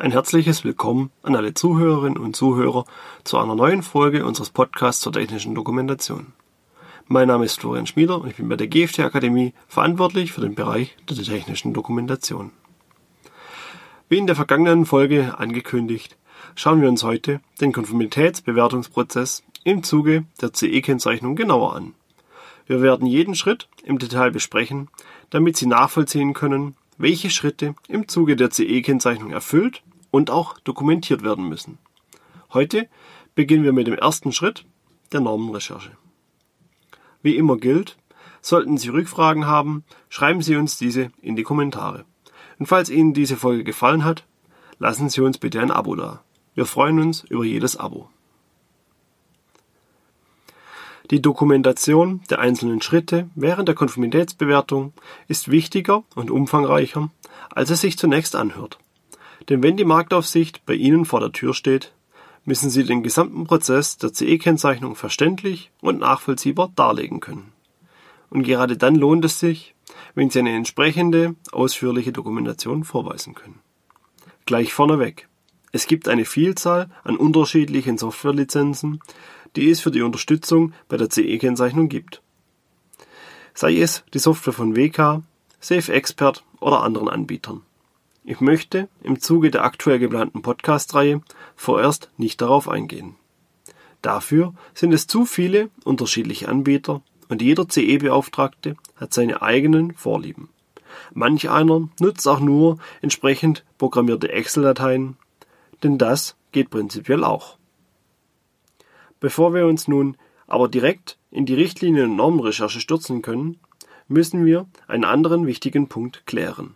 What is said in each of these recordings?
Ein herzliches Willkommen an alle Zuhörerinnen und Zuhörer zu einer neuen Folge unseres Podcasts zur technischen Dokumentation. Mein Name ist Florian Schmieder und ich bin bei der GFT Akademie verantwortlich für den Bereich der technischen Dokumentation. Wie in der vergangenen Folge angekündigt, schauen wir uns heute den Konformitätsbewertungsprozess im Zuge der CE-Kennzeichnung genauer an. Wir werden jeden Schritt im Detail besprechen, damit Sie nachvollziehen können, welche Schritte im Zuge der CE-Kennzeichnung erfüllt und auch dokumentiert werden müssen. Heute beginnen wir mit dem ersten Schritt der Normenrecherche. Wie immer gilt, sollten Sie Rückfragen haben, schreiben Sie uns diese in die Kommentare. Und falls Ihnen diese Folge gefallen hat, lassen Sie uns bitte ein Abo da. Wir freuen uns über jedes Abo. Die Dokumentation der einzelnen Schritte während der Konformitätsbewertung ist wichtiger und umfangreicher, als es sich zunächst anhört. Denn wenn die Marktaufsicht bei Ihnen vor der Tür steht, müssen Sie den gesamten Prozess der CE-Kennzeichnung verständlich und nachvollziehbar darlegen können. Und gerade dann lohnt es sich, wenn Sie eine entsprechende, ausführliche Dokumentation vorweisen können. Gleich vorneweg. Es gibt eine Vielzahl an unterschiedlichen Softwarelizenzen, die es für die Unterstützung bei der CE-Kennzeichnung gibt. Sei es die Software von WK, SafeExpert oder anderen Anbietern. Ich möchte im Zuge der aktuell geplanten Podcast-Reihe vorerst nicht darauf eingehen. Dafür sind es zu viele unterschiedliche Anbieter und jeder CE-Beauftragte hat seine eigenen Vorlieben. Manch einer nutzt auch nur entsprechend programmierte Excel-Dateien, denn das geht prinzipiell auch. Bevor wir uns nun aber direkt in die Richtlinien- und Normenrecherche stürzen können, müssen wir einen anderen wichtigen Punkt klären.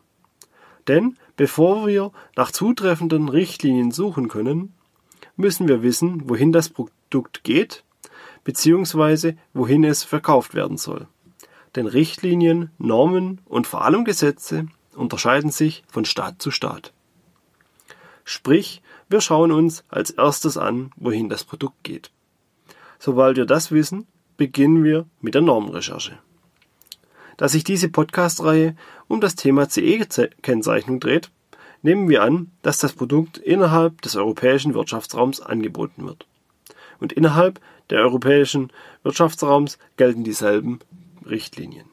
Denn bevor wir nach zutreffenden Richtlinien suchen können, müssen wir wissen, wohin das Produkt geht, beziehungsweise wohin es verkauft werden soll. Denn Richtlinien, Normen und vor allem Gesetze unterscheiden sich von Staat zu Staat. Sprich, wir schauen uns als erstes an, wohin das Produkt geht. Sobald wir das wissen, beginnen wir mit der Normenrecherche. Da sich diese Podcast-Reihe um das Thema CE-Kennzeichnung dreht, nehmen wir an, dass das Produkt innerhalb des europäischen Wirtschaftsraums angeboten wird. Und innerhalb der europäischen Wirtschaftsraums gelten dieselben Richtlinien.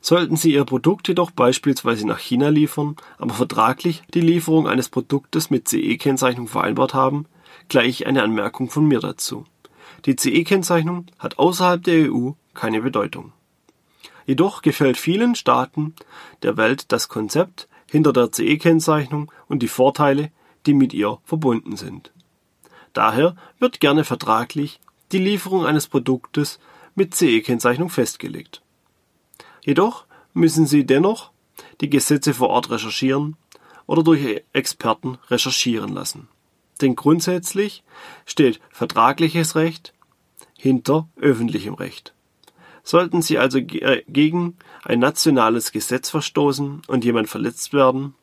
Sollten Sie Ihr Produkt jedoch beispielsweise nach China liefern, aber vertraglich die Lieferung eines Produktes mit CE-Kennzeichnung vereinbart haben, gleich eine Anmerkung von mir dazu. Die CE-Kennzeichnung hat außerhalb der EU keine Bedeutung. Jedoch gefällt vielen Staaten der Welt das Konzept hinter der CE-Kennzeichnung und die Vorteile, die mit ihr verbunden sind. Daher wird gerne vertraglich die Lieferung eines Produktes mit CE-Kennzeichnung festgelegt. Jedoch müssen Sie dennoch die Gesetze vor Ort recherchieren oder durch Experten recherchieren lassen denn grundsätzlich steht vertragliches Recht hinter öffentlichem Recht. Sollten Sie also äh, gegen ein nationales Gesetz verstoßen und jemand verletzt werden,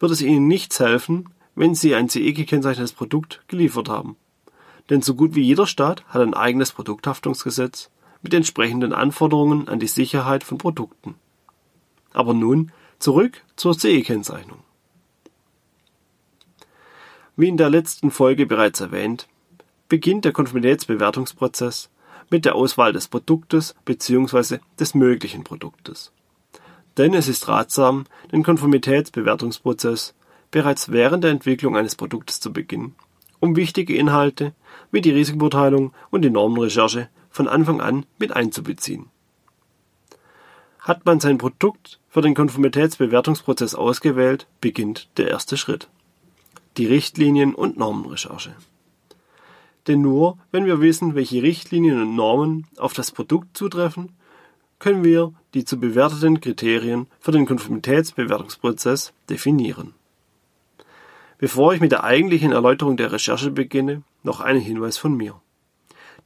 wird es Ihnen nichts helfen, wenn Sie ein CE gekennzeichnetes Produkt geliefert haben. Denn so gut wie jeder Staat hat ein eigenes Produkthaftungsgesetz mit entsprechenden Anforderungen an die Sicherheit von Produkten. Aber nun zurück zur CE-Kennzeichnung. Wie in der letzten Folge bereits erwähnt, beginnt der Konformitätsbewertungsprozess mit der Auswahl des Produktes bzw. des möglichen Produktes. Denn es ist ratsam, den Konformitätsbewertungsprozess bereits während der Entwicklung eines Produktes zu beginnen, um wichtige Inhalte wie die Risikobeurteilung und die Normenrecherche von Anfang an mit einzubeziehen. Hat man sein Produkt für den Konformitätsbewertungsprozess ausgewählt, beginnt der erste Schritt die Richtlinien und Normenrecherche. Denn nur wenn wir wissen, welche Richtlinien und Normen auf das Produkt zutreffen, können wir die zu bewerteten Kriterien für den Konformitätsbewertungsprozess definieren. Bevor ich mit der eigentlichen Erläuterung der Recherche beginne, noch ein Hinweis von mir.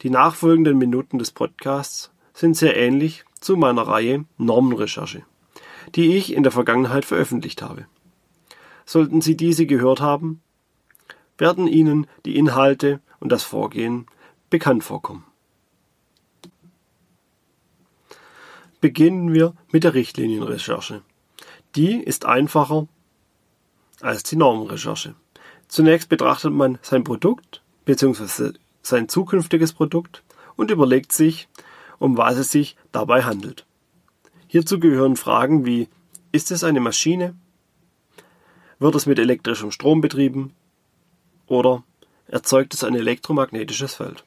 Die nachfolgenden Minuten des Podcasts sind sehr ähnlich zu meiner Reihe Normenrecherche, die ich in der Vergangenheit veröffentlicht habe. Sollten Sie diese gehört haben, werden Ihnen die Inhalte und das Vorgehen bekannt vorkommen. Beginnen wir mit der Richtlinienrecherche. Die ist einfacher als die Normenrecherche. Zunächst betrachtet man sein Produkt bzw. sein zukünftiges Produkt und überlegt sich, um was es sich dabei handelt. Hierzu gehören Fragen wie ist es eine Maschine? Wird es mit elektrischem Strom betrieben? Oder erzeugt es ein elektromagnetisches Feld?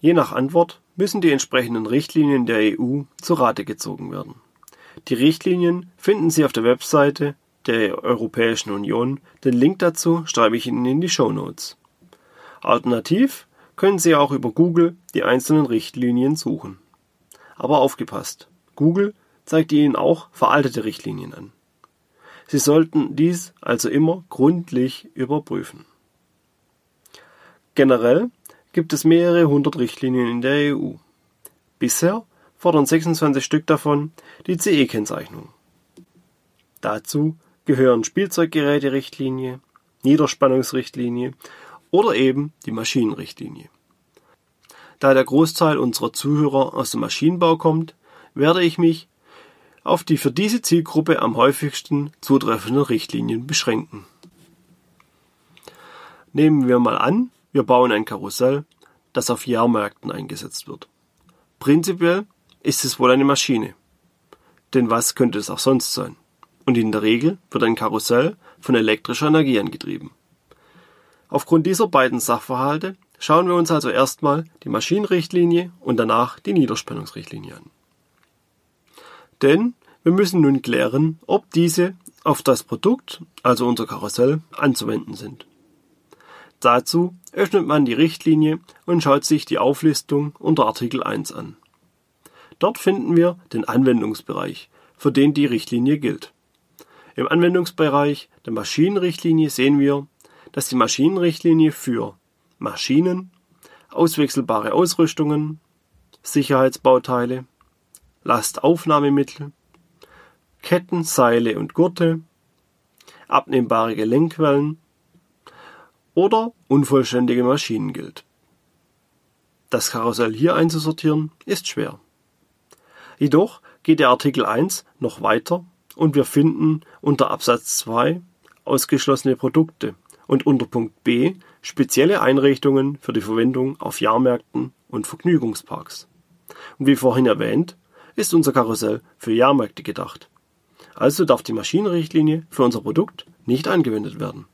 Je nach Antwort müssen die entsprechenden Richtlinien der EU zu Rate gezogen werden. Die Richtlinien finden Sie auf der Webseite der Europäischen Union. Den Link dazu schreibe ich Ihnen in die Show Notes. Alternativ können Sie auch über Google die einzelnen Richtlinien suchen. Aber aufgepasst, Google zeigt Ihnen auch veraltete Richtlinien an. Sie sollten dies also immer gründlich überprüfen. Generell gibt es mehrere hundert Richtlinien in der EU. Bisher fordern 26 Stück davon die CE-Kennzeichnung. Dazu gehören Spielzeuggeräte-Richtlinie, Niederspannungsrichtlinie oder eben die Maschinenrichtlinie. Da der Großteil unserer Zuhörer aus dem Maschinenbau kommt, werde ich mich auf die für diese Zielgruppe am häufigsten zutreffenden Richtlinien beschränken. Nehmen wir mal an, wir bauen ein Karussell, das auf Jahrmärkten eingesetzt wird. Prinzipiell ist es wohl eine Maschine. Denn was könnte es auch sonst sein? Und in der Regel wird ein Karussell von elektrischer Energie angetrieben. Aufgrund dieser beiden Sachverhalte schauen wir uns also erstmal die Maschinenrichtlinie und danach die Niederspannungsrichtlinie an. Denn wir müssen nun klären, ob diese auf das Produkt, also unser Karussell, anzuwenden sind. Dazu öffnet man die Richtlinie und schaut sich die Auflistung unter Artikel 1 an. Dort finden wir den Anwendungsbereich, für den die Richtlinie gilt. Im Anwendungsbereich der Maschinenrichtlinie sehen wir, dass die Maschinenrichtlinie für Maschinen, auswechselbare Ausrüstungen, Sicherheitsbauteile, Lastaufnahmemittel, Ketten, Seile und Gurte, abnehmbare Gelenkwellen oder unvollständige Maschinen gilt. Das Karussell hier einzusortieren ist schwer. Jedoch geht der Artikel 1 noch weiter und wir finden unter Absatz 2 ausgeschlossene Produkte und unter Punkt B spezielle Einrichtungen für die Verwendung auf Jahrmärkten und Vergnügungsparks. Und wie vorhin erwähnt, ist unser Karussell für Jahrmärkte gedacht. Also darf die Maschinenrichtlinie für unser Produkt nicht angewendet werden.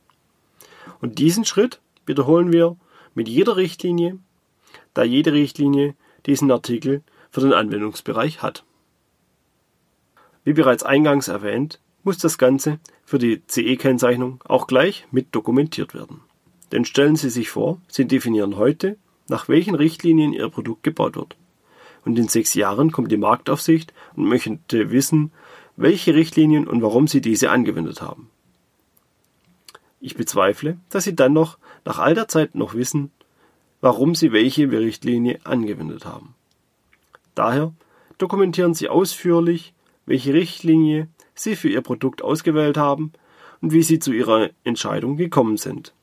Und diesen Schritt wiederholen wir mit jeder Richtlinie, da jede Richtlinie diesen Artikel für den Anwendungsbereich hat. Wie bereits eingangs erwähnt, muss das Ganze für die CE-Kennzeichnung auch gleich mit dokumentiert werden. Denn stellen Sie sich vor, Sie definieren heute, nach welchen Richtlinien Ihr Produkt gebaut wird. Und in sechs Jahren kommt die Marktaufsicht und möchte wissen, welche Richtlinien und warum Sie diese angewendet haben. Ich bezweifle, dass Sie dann noch nach all der Zeit noch wissen, warum Sie welche Richtlinie angewendet haben. Daher dokumentieren Sie ausführlich, welche Richtlinie Sie für Ihr Produkt ausgewählt haben und wie Sie zu Ihrer Entscheidung gekommen sind.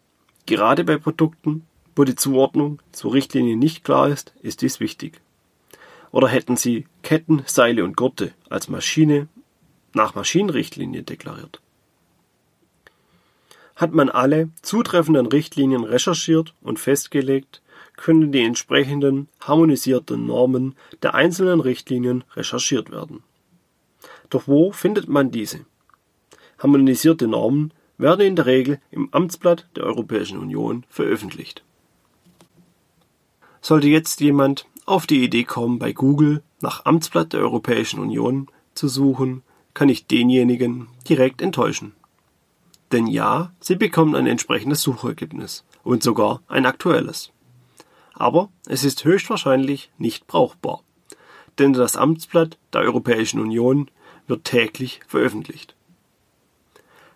Gerade bei Produkten, wo die Zuordnung zur Richtlinie nicht klar ist, ist dies wichtig. Oder hätten Sie Ketten, Seile und Gurte als Maschine nach Maschinenrichtlinie deklariert? Hat man alle zutreffenden Richtlinien recherchiert und festgelegt, können die entsprechenden harmonisierten Normen der einzelnen Richtlinien recherchiert werden. Doch wo findet man diese? Harmonisierte Normen werden in der Regel im Amtsblatt der Europäischen Union veröffentlicht. Sollte jetzt jemand auf die Idee kommen, bei Google nach Amtsblatt der Europäischen Union zu suchen, kann ich denjenigen direkt enttäuschen. Denn ja, Sie bekommen ein entsprechendes Suchergebnis und sogar ein aktuelles. Aber es ist höchstwahrscheinlich nicht brauchbar, denn das Amtsblatt der Europäischen Union wird täglich veröffentlicht.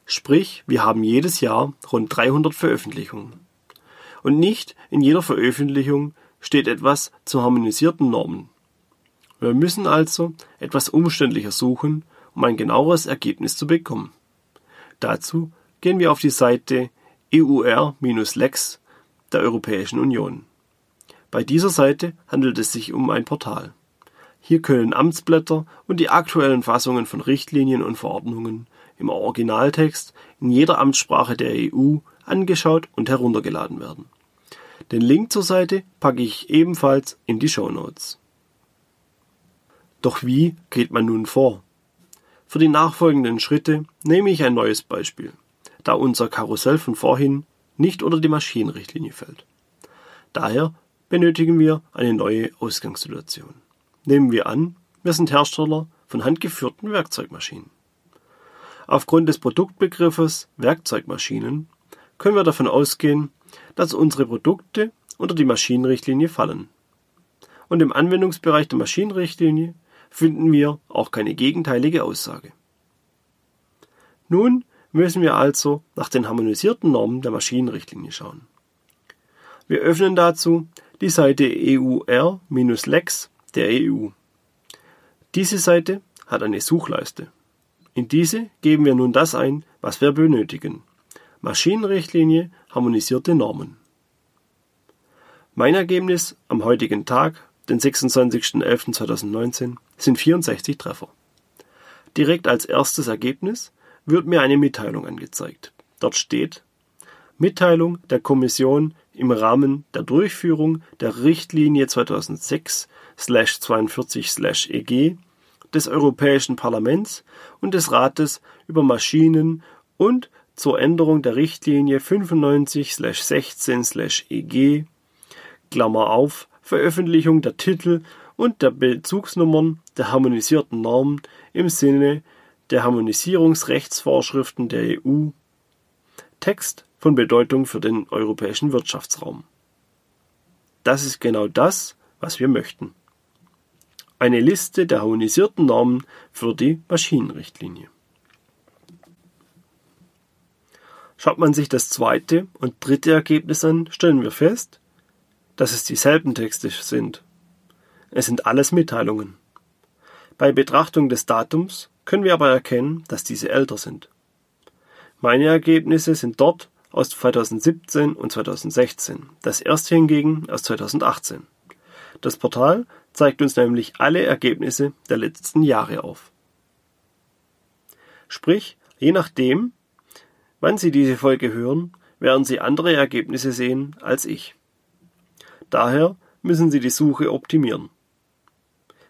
Sprich, wir haben jedes Jahr rund 300 Veröffentlichungen. Und nicht in jeder Veröffentlichung steht etwas zu harmonisierten Normen. Wir müssen also etwas umständlicher suchen, um ein genaueres Ergebnis zu bekommen. Dazu gehen wir auf die Seite EUR-Lex der Europäischen Union. Bei dieser Seite handelt es sich um ein Portal. Hier können Amtsblätter und die aktuellen Fassungen von Richtlinien und Verordnungen im Originaltext in jeder Amtssprache der EU angeschaut und heruntergeladen werden. Den Link zur Seite packe ich ebenfalls in die Show Notes. Doch wie geht man nun vor? Für die nachfolgenden Schritte nehme ich ein neues Beispiel, da unser Karussell von vorhin nicht unter die Maschinenrichtlinie fällt. Daher benötigen wir eine neue Ausgangssituation. Nehmen wir an, wir sind Hersteller von handgeführten Werkzeugmaschinen. Aufgrund des Produktbegriffes Werkzeugmaschinen können wir davon ausgehen, dass unsere Produkte unter die Maschinenrichtlinie fallen. Und im Anwendungsbereich der Maschinenrichtlinie finden wir auch keine gegenteilige Aussage. Nun müssen wir also nach den harmonisierten Normen der Maschinenrichtlinie schauen. Wir öffnen dazu die Seite EUR-Lex der EU. Diese Seite hat eine Suchleiste. In diese geben wir nun das ein, was wir benötigen. Maschinenrichtlinie, harmonisierte Normen. Mein Ergebnis am heutigen Tag, den 26.11.2019, sind 64 Treffer. Direkt als erstes Ergebnis wird mir eine Mitteilung angezeigt. Dort steht Mitteilung der Kommission im Rahmen der Durchführung der Richtlinie 2006/42/EG des Europäischen Parlaments und des Rates über Maschinen und zur Änderung der Richtlinie 95/16/EG Klammer auf Veröffentlichung der Titel und der Bezugsnummern der harmonisierten Normen im Sinne der Harmonisierungsrechtsvorschriften der EU Text von Bedeutung für den europäischen Wirtschaftsraum. Das ist genau das, was wir möchten. Eine Liste der harmonisierten Normen für die Maschinenrichtlinie. Schaut man sich das zweite und dritte Ergebnis an, stellen wir fest, dass es dieselben Texte sind. Es sind alles Mitteilungen. Bei Betrachtung des Datums können wir aber erkennen, dass diese älter sind. Meine Ergebnisse sind dort aus 2017 und 2016, das erste hingegen aus 2018. Das Portal zeigt uns nämlich alle Ergebnisse der letzten Jahre auf. Sprich, je nachdem, wann Sie diese Folge hören, werden Sie andere Ergebnisse sehen als ich. Daher müssen Sie die Suche optimieren.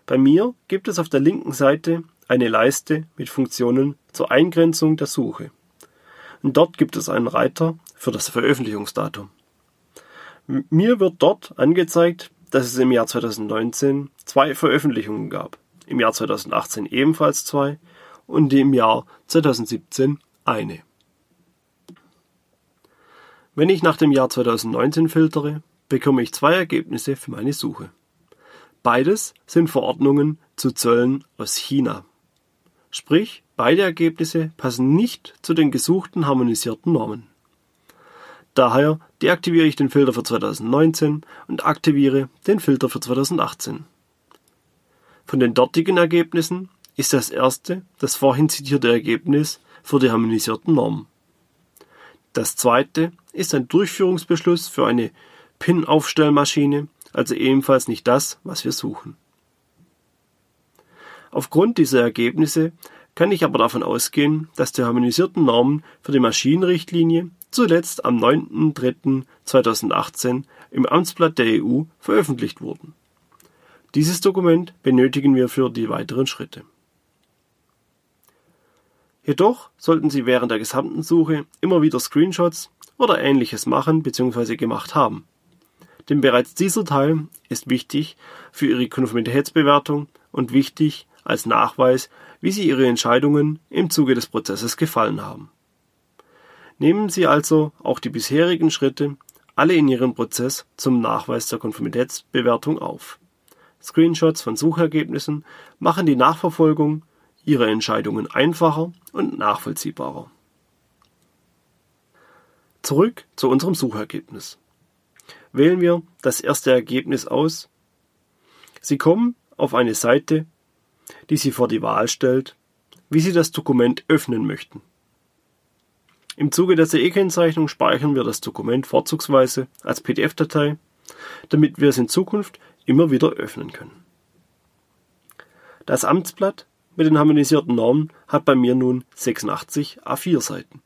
Bei mir gibt es auf der linken Seite eine Leiste mit Funktionen zur Eingrenzung der Suche. Und dort gibt es einen Reiter für das Veröffentlichungsdatum. Mir wird dort angezeigt, dass es im Jahr 2019 zwei Veröffentlichungen gab, im Jahr 2018 ebenfalls zwei und im Jahr 2017 eine. Wenn ich nach dem Jahr 2019 filtere, bekomme ich zwei Ergebnisse für meine Suche. Beides sind Verordnungen zu Zöllen aus China. Sprich, beide Ergebnisse passen nicht zu den gesuchten harmonisierten Normen. Daher deaktiviere ich den Filter für 2019 und aktiviere den Filter für 2018. Von den dortigen Ergebnissen ist das erste das vorhin zitierte Ergebnis für die harmonisierten Normen. Das zweite ist ein Durchführungsbeschluss für eine PIN-Aufstellmaschine, also ebenfalls nicht das, was wir suchen. Aufgrund dieser Ergebnisse kann ich aber davon ausgehen, dass die harmonisierten Normen für die Maschinenrichtlinie zuletzt am 9.3.2018 im Amtsblatt der EU veröffentlicht wurden. Dieses Dokument benötigen wir für die weiteren Schritte. Jedoch sollten Sie während der gesamten Suche immer wieder Screenshots oder ähnliches machen bzw. gemacht haben. Denn bereits dieser Teil ist wichtig für Ihre Konformitätsbewertung und wichtig als Nachweis, wie Sie Ihre Entscheidungen im Zuge des Prozesses gefallen haben. Nehmen Sie also auch die bisherigen Schritte alle in Ihren Prozess zum Nachweis der Konformitätsbewertung auf. Screenshots von Suchergebnissen machen die Nachverfolgung Ihrer Entscheidungen einfacher und nachvollziehbarer. Zurück zu unserem Suchergebnis. Wählen wir das erste Ergebnis aus. Sie kommen auf eine Seite die Sie vor die Wahl stellt, wie Sie das Dokument öffnen möchten. Im Zuge der CE-Kennzeichnung speichern wir das Dokument vorzugsweise als PDF-Datei, damit wir es in Zukunft immer wieder öffnen können. Das Amtsblatt mit den harmonisierten Normen hat bei mir nun 86 A4 Seiten.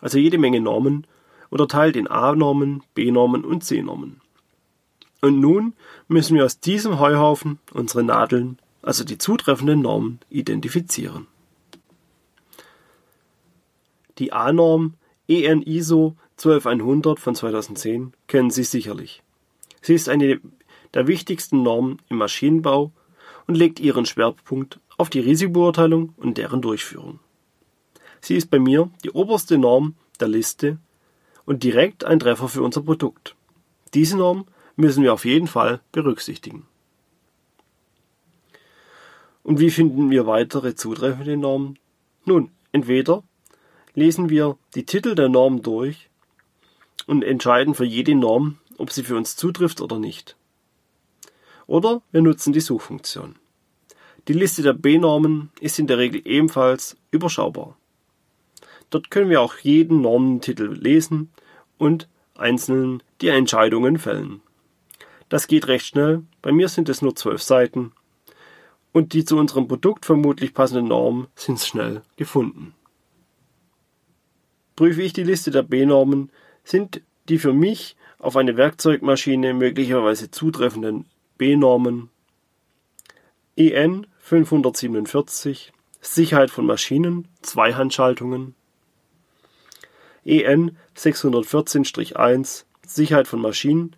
Also jede Menge Normen, unterteilt in A-Normen, B-Normen und C-Normen. Und nun müssen wir aus diesem Heuhaufen unsere Nadeln, also die zutreffenden Normen, identifizieren. Die A-Norm EN ISO 12100 von 2010 kennen Sie sicherlich. Sie ist eine der wichtigsten Normen im Maschinenbau und legt ihren Schwerpunkt auf die Risikobeurteilung und deren Durchführung. Sie ist bei mir die oberste Norm der Liste und direkt ein Treffer für unser Produkt. Diese Norm müssen wir auf jeden Fall berücksichtigen. Und wie finden wir weitere zutreffende Normen? Nun, entweder lesen wir die Titel der Norm durch und entscheiden für jede Norm, ob sie für uns zutrifft oder nicht. Oder wir nutzen die Suchfunktion. Die Liste der B-Normen ist in der Regel ebenfalls überschaubar. Dort können wir auch jeden Normentitel lesen und einzeln die Entscheidungen fällen. Das geht recht schnell, bei mir sind es nur zwölf Seiten und die zu unserem Produkt vermutlich passenden Normen sind schnell gefunden. Prüfe ich die Liste der B-Normen, sind die für mich auf eine Werkzeugmaschine möglicherweise zutreffenden B-Normen EN 547 Sicherheit von Maschinen, Zweihandschaltungen EN 614-1 Sicherheit von Maschinen,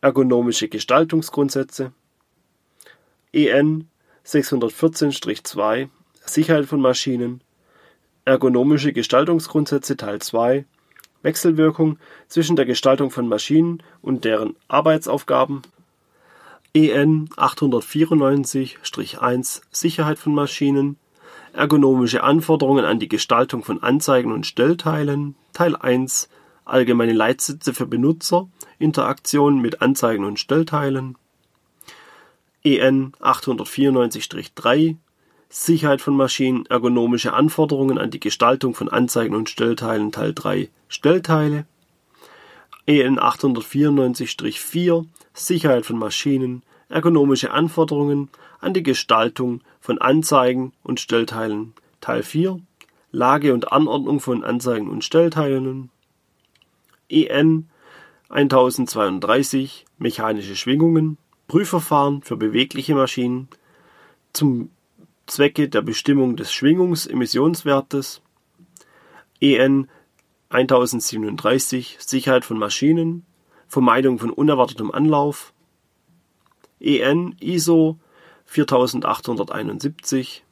ergonomische Gestaltungsgrundsätze. EN 614-2 Sicherheit von Maschinen, ergonomische Gestaltungsgrundsätze Teil 2 Wechselwirkung zwischen der Gestaltung von Maschinen und deren Arbeitsaufgaben. EN 894-1 Sicherheit von Maschinen Ergonomische Anforderungen an die Gestaltung von Anzeigen und Stellteilen. Teil 1 Allgemeine Leitsätze für Benutzer Interaktion mit Anzeigen und Stellteilen. EN 894-3 Sicherheit von Maschinen Ergonomische Anforderungen an die Gestaltung von Anzeigen und Stellteilen. Teil 3 Stellteile. EN 894-4 Sicherheit von Maschinen Ergonomische Anforderungen an die Gestaltung von Anzeigen und Stellteilen. Teil 4 Lage und Anordnung von Anzeigen und Stellteilen. EN 1032 Mechanische Schwingungen. Prüfverfahren für bewegliche Maschinen. Zum Zwecke der Bestimmung des Schwingungsemissionswertes. EN 1037 Sicherheit von Maschinen. Vermeidung von unerwartetem Anlauf EN ISO 4871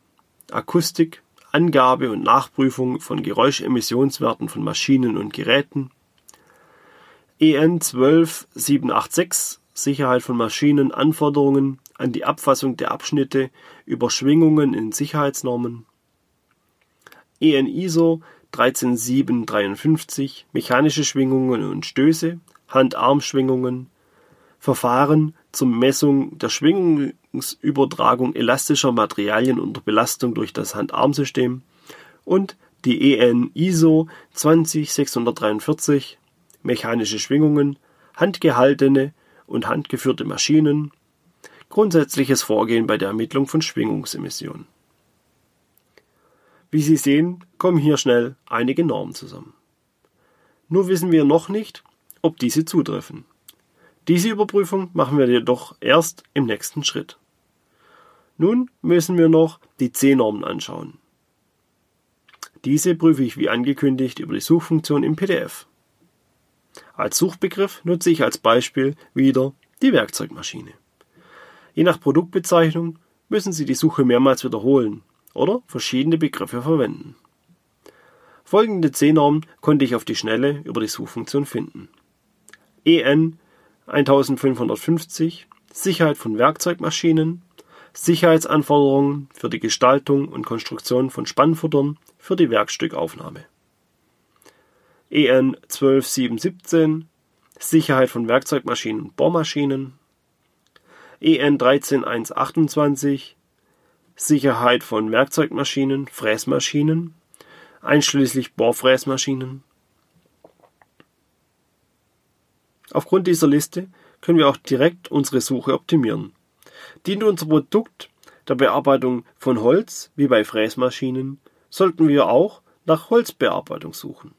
Akustik Angabe und Nachprüfung von Geräuschemissionswerten von Maschinen und Geräten. EN 12786 Sicherheit von Maschinen Anforderungen an die Abfassung der Abschnitte über Schwingungen in Sicherheitsnormen. EN ISO 13753 Mechanische Schwingungen und Stöße Hand-Arm-Schwingungen Verfahren zur Messung der Schwingungsübertragung elastischer Materialien unter Belastung durch das Hand-Arm-System und die EN ISO 20643 Mechanische Schwingungen, handgehaltene und handgeführte Maschinen, grundsätzliches Vorgehen bei der Ermittlung von Schwingungsemissionen. Wie Sie sehen, kommen hier schnell einige Normen zusammen. Nur wissen wir noch nicht, ob diese zutreffen. Diese Überprüfung machen wir jedoch erst im nächsten Schritt. Nun müssen wir noch die C-Normen anschauen. Diese prüfe ich wie angekündigt über die Suchfunktion im PDF. Als Suchbegriff nutze ich als Beispiel wieder die Werkzeugmaschine. Je nach Produktbezeichnung müssen Sie die Suche mehrmals wiederholen oder verschiedene Begriffe verwenden. Folgende C-Normen konnte ich auf die Schnelle über die Suchfunktion finden. EN 1550 Sicherheit von Werkzeugmaschinen, Sicherheitsanforderungen für die Gestaltung und Konstruktion von Spannfuttern für die Werkstückaufnahme. EN 12717 Sicherheit von Werkzeugmaschinen und Bohrmaschinen, EN 13128 Sicherheit von Werkzeugmaschinen, Fräsmaschinen, einschließlich Bohrfräsmaschinen. Aufgrund dieser Liste können wir auch direkt unsere Suche optimieren. Dient unser Produkt der Bearbeitung von Holz, wie bei Fräsmaschinen, sollten wir auch nach Holzbearbeitung suchen.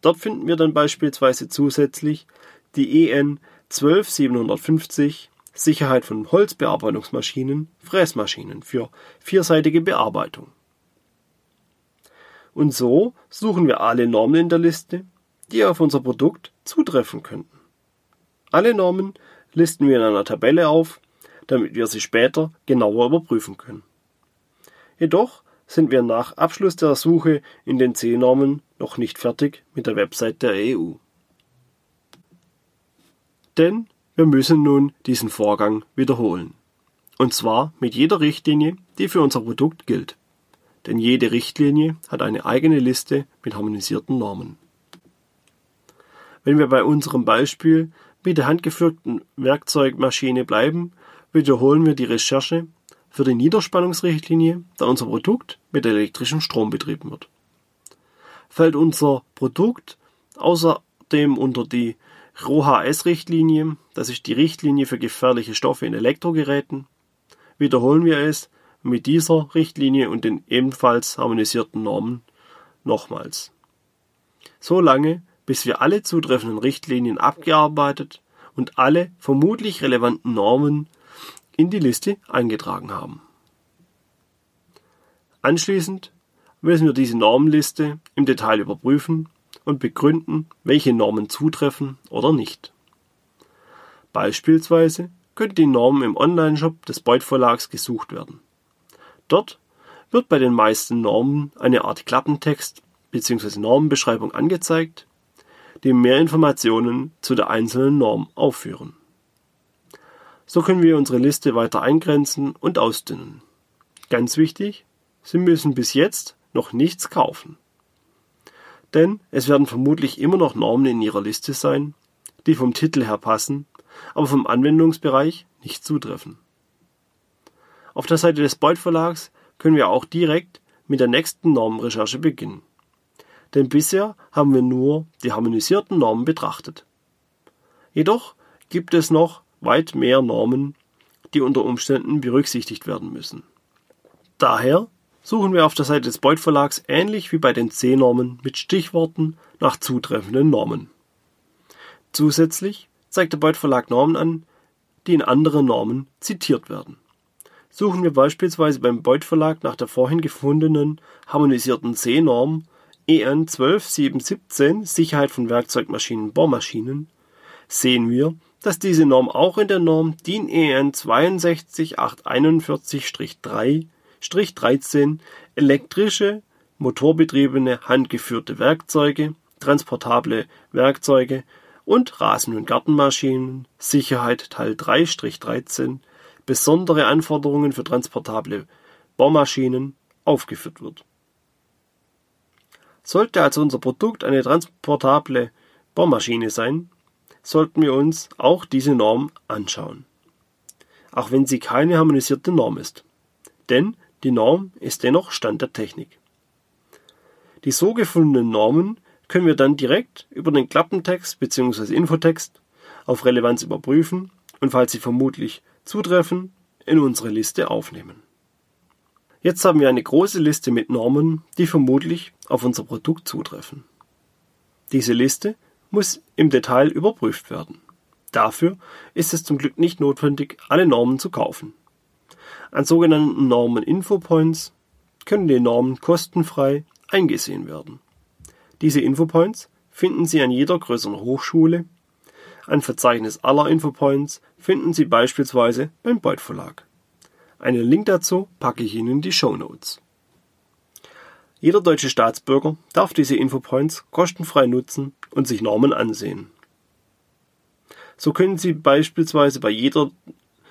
Dort finden wir dann beispielsweise zusätzlich die EN 12750 Sicherheit von Holzbearbeitungsmaschinen, Fräsmaschinen für vierseitige Bearbeitung. Und so suchen wir alle Normen in der Liste, die auf unser Produkt zutreffen könnten. Alle Normen listen wir in einer Tabelle auf, damit wir sie später genauer überprüfen können. Jedoch sind wir nach Abschluss der Suche in den C-Normen noch nicht fertig mit der Website der EU. Denn wir müssen nun diesen Vorgang wiederholen. Und zwar mit jeder Richtlinie, die für unser Produkt gilt. Denn jede Richtlinie hat eine eigene Liste mit harmonisierten Normen. Wenn wir bei unserem Beispiel mit der handgeführten Werkzeugmaschine bleiben, wiederholen wir die Recherche für die Niederspannungsrichtlinie, da unser Produkt mit elektrischem Strom betrieben wird. Fällt unser Produkt außerdem unter die RoHS-Richtlinie, das ist die Richtlinie für gefährliche Stoffe in Elektrogeräten, wiederholen wir es mit dieser Richtlinie und den ebenfalls harmonisierten Normen nochmals. So lange, bis wir alle zutreffenden Richtlinien abgearbeitet und alle vermutlich relevanten Normen in die Liste eingetragen haben. Anschließend müssen wir diese Normenliste im Detail überprüfen und begründen, welche Normen zutreffen oder nicht. Beispielsweise könnte die Norm im Onlineshop des Beuth Verlags gesucht werden. Dort wird bei den meisten Normen eine Art Klappentext bzw. Normenbeschreibung angezeigt, die mehr Informationen zu der einzelnen Norm aufführen. So können wir unsere Liste weiter eingrenzen und ausdünnen. Ganz wichtig, Sie müssen bis jetzt noch nichts kaufen. Denn es werden vermutlich immer noch Normen in Ihrer Liste sein, die vom Titel her passen, aber vom Anwendungsbereich nicht zutreffen. Auf der Seite des Beuth Verlags können wir auch direkt mit der nächsten Normenrecherche beginnen. Denn bisher haben wir nur die harmonisierten Normen betrachtet. Jedoch gibt es noch weit mehr Normen, die unter Umständen berücksichtigt werden müssen. Daher suchen wir auf der Seite des Beuth Verlags ähnlich wie bei den C-Normen mit Stichworten nach zutreffenden Normen. Zusätzlich zeigt der Beuth Verlag Normen an, die in anderen Normen zitiert werden. Suchen wir beispielsweise beim Beuth Verlag nach der vorhin gefundenen harmonisierten C-Norm EN 12717 Sicherheit von Werkzeugmaschinen Bohrmaschinen, sehen wir, dass diese Norm auch in der Norm DIN EN 62841-3-13 elektrische, motorbetriebene, handgeführte Werkzeuge, transportable Werkzeuge und Rasen- und Gartenmaschinen, Sicherheit Teil 3-13, besondere Anforderungen für transportable Bohrmaschinen aufgeführt wird. Sollte also unser Produkt eine transportable Bohrmaschine sein, sollten wir uns auch diese Norm anschauen. Auch wenn sie keine harmonisierte Norm ist. Denn die Norm ist dennoch Stand der Technik. Die so gefundenen Normen können wir dann direkt über den Klappentext bzw. Infotext auf Relevanz überprüfen und falls sie vermutlich zutreffen, in unsere Liste aufnehmen. Jetzt haben wir eine große Liste mit Normen, die vermutlich auf unser Produkt zutreffen. Diese Liste muss im Detail überprüft werden. Dafür ist es zum Glück nicht notwendig, alle Normen zu kaufen. An sogenannten Normen-Infopoints können die Normen kostenfrei eingesehen werden. Diese Infopoints finden Sie an jeder größeren Hochschule. Ein Verzeichnis aller Infopoints finden Sie beispielsweise beim Beuth Verlag. Einen Link dazu packe ich Ihnen in die Show Notes. Jeder deutsche Staatsbürger darf diese Infopoints kostenfrei nutzen und sich Normen ansehen. So können Sie beispielsweise bei jeder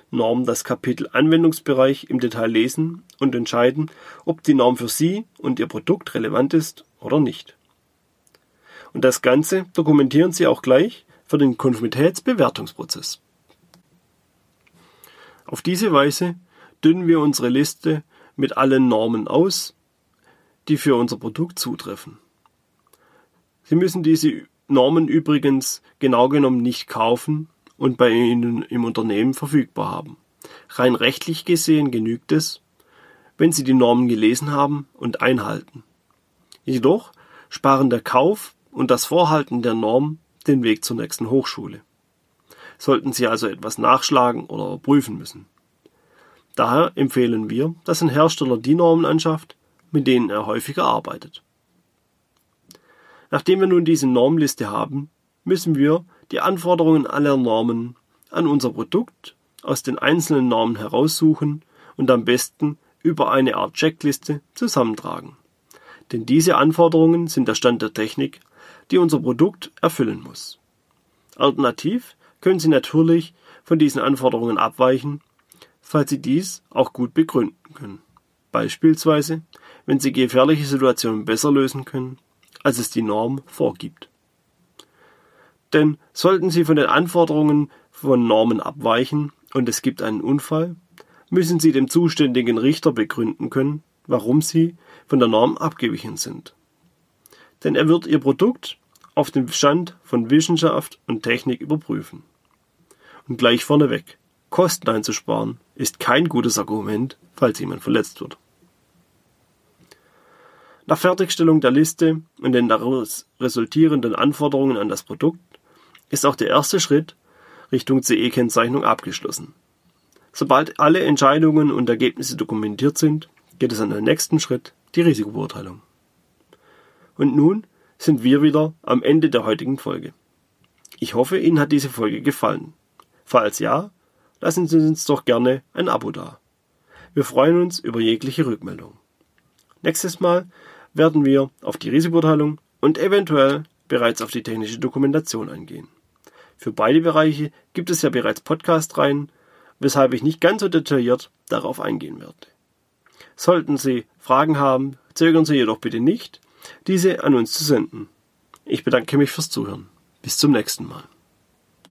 Norm das Kapitel Anwendungsbereich im Detail lesen und entscheiden, ob die Norm für Sie und Ihr Produkt relevant ist oder nicht. Und das Ganze dokumentieren Sie auch gleich für den Konformitätsbewertungsprozess. Auf diese Weise dünnen wir unsere Liste mit allen Normen aus die für unser Produkt zutreffen. Sie müssen diese Normen übrigens genau genommen nicht kaufen und bei Ihnen im Unternehmen verfügbar haben. Rein rechtlich gesehen genügt es, wenn Sie die Normen gelesen haben und einhalten. Jedoch sparen der Kauf und das Vorhalten der Norm den Weg zur nächsten Hochschule. Sollten Sie also etwas nachschlagen oder prüfen müssen. Daher empfehlen wir, dass ein Hersteller die Normen anschafft, mit denen er häufiger arbeitet. Nachdem wir nun diese Normliste haben, müssen wir die Anforderungen aller Normen an unser Produkt aus den einzelnen Normen heraussuchen und am besten über eine Art Checkliste zusammentragen. Denn diese Anforderungen sind der Stand der Technik, die unser Produkt erfüllen muss. Alternativ können Sie natürlich von diesen Anforderungen abweichen, falls Sie dies auch gut begründen können. Beispielsweise, wenn Sie gefährliche Situationen besser lösen können, als es die Norm vorgibt. Denn sollten Sie von den Anforderungen von Normen abweichen und es gibt einen Unfall, müssen Sie dem zuständigen Richter begründen können, warum Sie von der Norm abgewichen sind. Denn er wird Ihr Produkt auf den Stand von Wissenschaft und Technik überprüfen. Und gleich vorneweg, Kosten einzusparen ist kein gutes Argument, falls jemand verletzt wird. Nach Fertigstellung der Liste und den daraus resultierenden Anforderungen an das Produkt ist auch der erste Schritt Richtung CE-Kennzeichnung abgeschlossen. Sobald alle Entscheidungen und Ergebnisse dokumentiert sind, geht es an den nächsten Schritt, die Risikobeurteilung. Und nun sind wir wieder am Ende der heutigen Folge. Ich hoffe, Ihnen hat diese Folge gefallen. Falls ja, lassen Sie uns doch gerne ein Abo da. Wir freuen uns über jegliche Rückmeldung. Nächstes Mal werden wir auf die Risikobeurteilung und eventuell bereits auf die technische Dokumentation eingehen. Für beide Bereiche gibt es ja bereits Podcast-Reihen, weshalb ich nicht ganz so detailliert darauf eingehen werde. Sollten Sie Fragen haben, zögern Sie jedoch bitte nicht, diese an uns zu senden. Ich bedanke mich fürs Zuhören. Bis zum nächsten Mal.